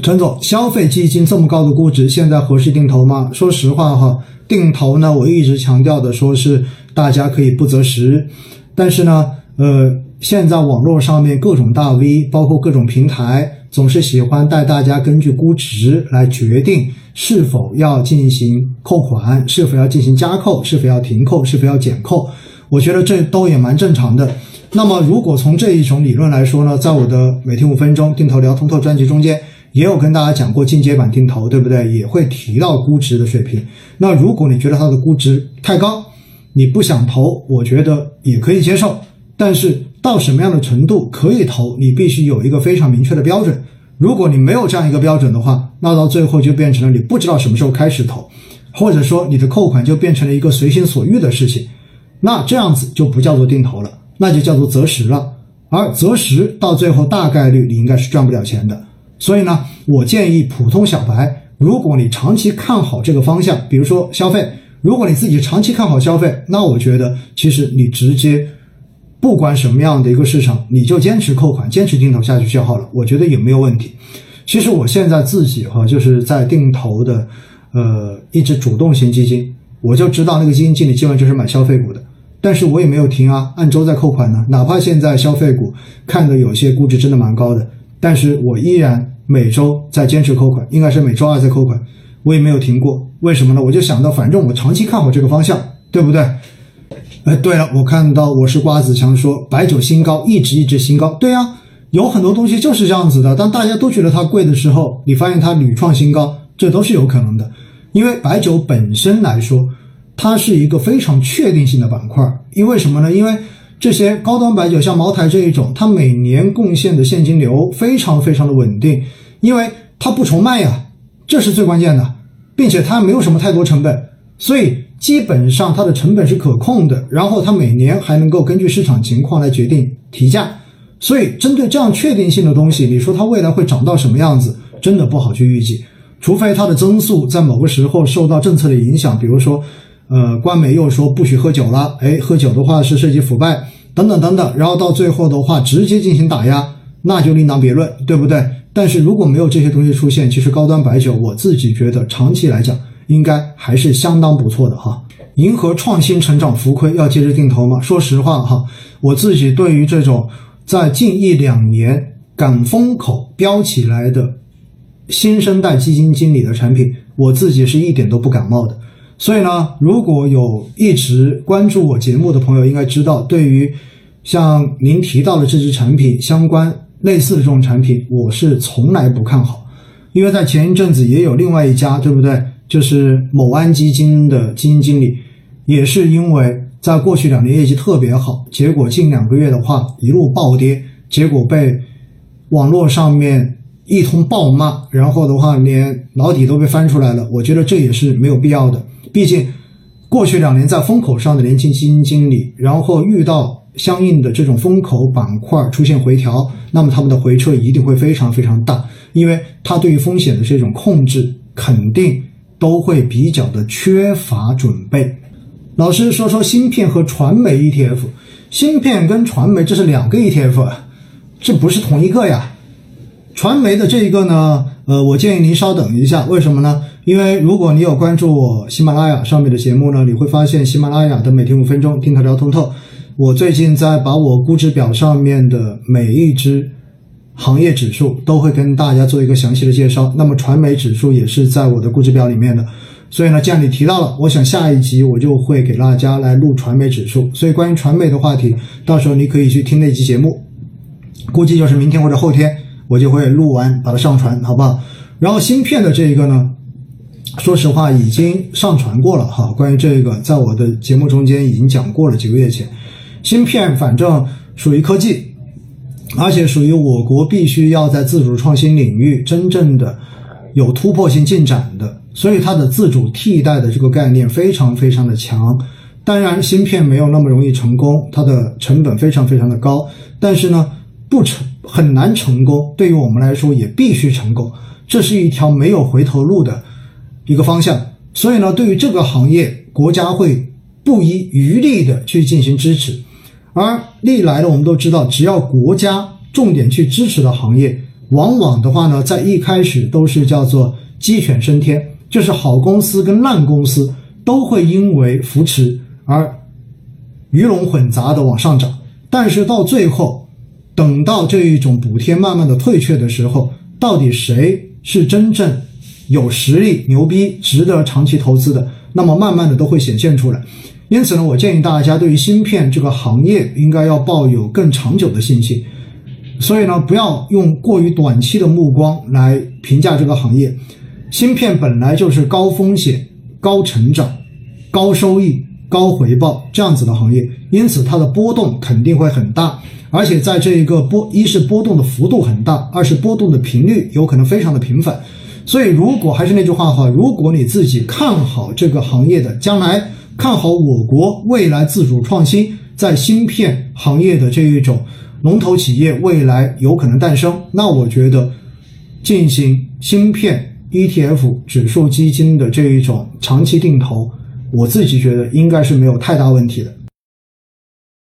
陈总，消费基金这么高的估值，现在合适定投吗？说实话哈，定投呢，我一直强调的说是大家可以不择时，但是呢，呃，现在网络上面各种大 V，包括各种平台，总是喜欢带大家根据估值来决定是否要进行扣款，是否要进行加扣，是否要停扣，是否要减扣。我觉得这都也蛮正常的。那么，如果从这一种理论来说呢，在我的每天五分钟定投聊通透专辑中间，也有跟大家讲过进阶版定投，对不对？也会提到估值的水平。那如果你觉得它的估值太高，你不想投，我觉得也可以接受。但是到什么样的程度可以投，你必须有一个非常明确的标准。如果你没有这样一个标准的话，那到最后就变成了你不知道什么时候开始投，或者说你的扣款就变成了一个随心所欲的事情。那这样子就不叫做定投了，那就叫做择时了。而择时到最后大概率你应该是赚不了钱的。所以呢，我建议普通小白，如果你长期看好这个方向，比如说消费，如果你自己长期看好消费，那我觉得其实你直接不管什么样的一个市场，你就坚持扣款，坚持定投下去就好了。我觉得也没有问题。其实我现在自己哈，就是在定投的，呃，一只主动型基金，我就知道那个基金经理基本就是买消费股的。但是我也没有停啊，按周在扣款呢。哪怕现在消费股看的有些估值真的蛮高的，但是我依然每周在坚持扣款，应该是每周二在扣款，我也没有停过。为什么呢？我就想到，反正我长期看好这个方向，对不对？哎，对了，我看到我是瓜子强说白酒新高，一直一直新高。对呀，有很多东西就是这样子的。当大家都觉得它贵的时候，你发现它屡创新高，这都是有可能的。因为白酒本身来说。它是一个非常确定性的板块，因为什么呢？因为这些高端白酒，像茅台这一种，它每年贡献的现金流非常非常的稳定，因为它不愁卖呀，这是最关键的，并且它没有什么太多成本，所以基本上它的成本是可控的。然后它每年还能够根据市场情况来决定提价，所以针对这样确定性的东西，你说它未来会涨到什么样子，真的不好去预计，除非它的增速在某个时候受到政策的影响，比如说。呃，官媒又说不许喝酒了，哎，喝酒的话是涉及腐败，等等等等，然后到最后的话直接进行打压，那就另当别论，对不对？但是如果没有这些东西出现，其实高端白酒我自己觉得长期来讲应该还是相当不错的哈。银河创新成长浮亏要接着定投吗？说实话哈，我自己对于这种在近一两年赶风口飙起来的新生代基金经理的产品，我自己是一点都不感冒的。所以呢，如果有一直关注我节目的朋友，应该知道，对于像您提到的这支产品相关类似的这种产品，我是从来不看好。因为在前一阵子也有另外一家，对不对？就是某安基金的基金经理，也是因为在过去两年业绩特别好，结果近两个月的话一路暴跌，结果被网络上面。一通暴骂，然后的话连老底都被翻出来了。我觉得这也是没有必要的。毕竟过去两年在风口上的年轻基金经理，然后遇到相应的这种风口板块出现回调，那么他们的回撤一定会非常非常大，因为他对于风险的这种控制肯定都会比较的缺乏准备。老师说说芯片和传媒 ETF，芯片跟传媒这是两个 ETF，这不是同一个呀。传媒的这一个呢，呃，我建议您稍等一下，为什么呢？因为如果你有关注我喜马拉雅上面的节目呢，你会发现喜马拉雅的每天五分钟听它聊通透，我最近在把我估值表上面的每一只行业指数都会跟大家做一个详细的介绍。那么传媒指数也是在我的估值表里面的，所以呢，既然你提到了，我想下一集我就会给大家来录传媒指数。所以关于传媒的话题，到时候你可以去听那期节目，估计就是明天或者后天。我就会录完把它上传，好不好？然后芯片的这一个呢，说实话已经上传过了哈。关于这个，在我的节目中间已经讲过了，几个月前。芯片反正属于科技，而且属于我国必须要在自主创新领域真正的有突破性进展的，所以它的自主替代的这个概念非常非常的强。当然，芯片没有那么容易成功，它的成本非常非常的高，但是呢，不成。很难成功，对于我们来说也必须成功，这是一条没有回头路的一个方向。所以呢，对于这个行业，国家会不遗余力的去进行支持。而历来的我们都知道，只要国家重点去支持的行业，往往的话呢，在一开始都是叫做鸡犬升天，就是好公司跟烂公司都会因为扶持而鱼龙混杂的往上涨，但是到最后，等到这一种补贴慢慢的退却的时候，到底谁是真正有实力、牛逼、值得长期投资的？那么慢慢的都会显现出来。因此呢，我建议大家对于芯片这个行业应该要抱有更长久的信心。所以呢，不要用过于短期的目光来评价这个行业。芯片本来就是高风险、高成长、高收益、高回报这样子的行业，因此它的波动肯定会很大。而且在这一个波，一是波动的幅度很大，二是波动的频率有可能非常的频繁。所以，如果还是那句话哈，如果你自己看好这个行业的将来，看好我国未来自主创新在芯片行业的这一种。龙头企业未来有可能诞生，那我觉得进行芯片 ETF 指数基金的这一种长期定投，我自己觉得应该是没有太大问题的。